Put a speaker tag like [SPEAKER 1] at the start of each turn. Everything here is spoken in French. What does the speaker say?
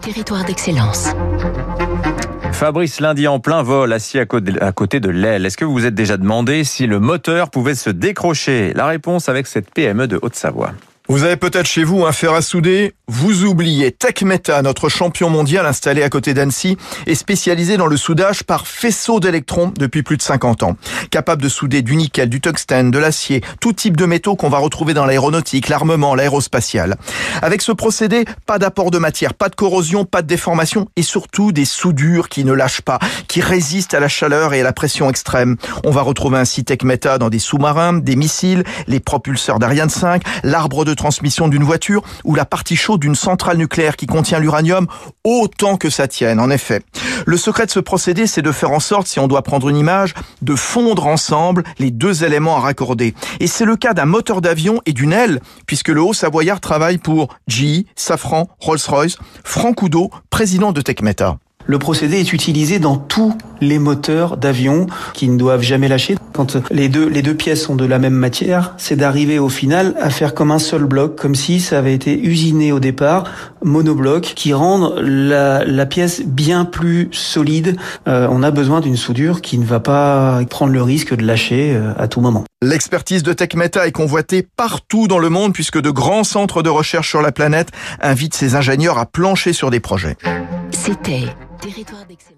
[SPEAKER 1] Territoire d'excellence.
[SPEAKER 2] Fabrice lundi en plein vol, assis à côté de l'aile. Est-ce que vous vous êtes déjà demandé si le moteur pouvait se décrocher? La réponse avec cette PME de Haute-Savoie.
[SPEAKER 3] Vous avez peut-être chez vous un fer à souder, vous oubliez TechMeta, notre champion mondial installé à côté d'Annecy, est spécialisé dans le soudage par faisceau d'électrons depuis plus de 50 ans. Capable de souder du nickel, du tungstène, de l'acier, tout type de métaux qu'on va retrouver dans l'aéronautique, l'armement, l'aérospatial. Avec ce procédé, pas d'apport de matière, pas de corrosion, pas de déformation et surtout des soudures qui ne lâchent pas, qui résistent à la chaleur et à la pression extrême. On va retrouver ainsi TechMeta dans des sous-marins, des missiles, les propulseurs d'Ariane 5, l'arbre de transmission d'une voiture ou la partie chaude d'une centrale nucléaire qui contient l'uranium autant que ça tienne, en effet. Le secret de ce procédé, c'est de faire en sorte, si on doit prendre une image, de fondre ensemble les deux éléments à raccorder. Et c'est le cas d'un moteur d'avion et d'une aile, puisque le Haut-Savoyard travaille pour GE, Safran, Rolls-Royce, Franck Oudot, président de Techmeta.
[SPEAKER 4] Le procédé est utilisé dans tous les moteurs d'avion qui ne doivent jamais lâcher. Quand les deux, les deux pièces sont de la même matière, c'est d'arriver au final à faire comme un seul bloc, comme si ça avait été usiné au départ, monobloc, qui rendent la, la pièce bien plus solide. Euh, on a besoin d'une soudure qui ne va pas prendre le risque de lâcher euh, à tout moment.
[SPEAKER 3] L'expertise de TechMeta est convoitée partout dans le monde puisque de grands centres de recherche sur la planète invitent ses ingénieurs à plancher sur des projets.
[SPEAKER 1] C'était Territoire d'excellence.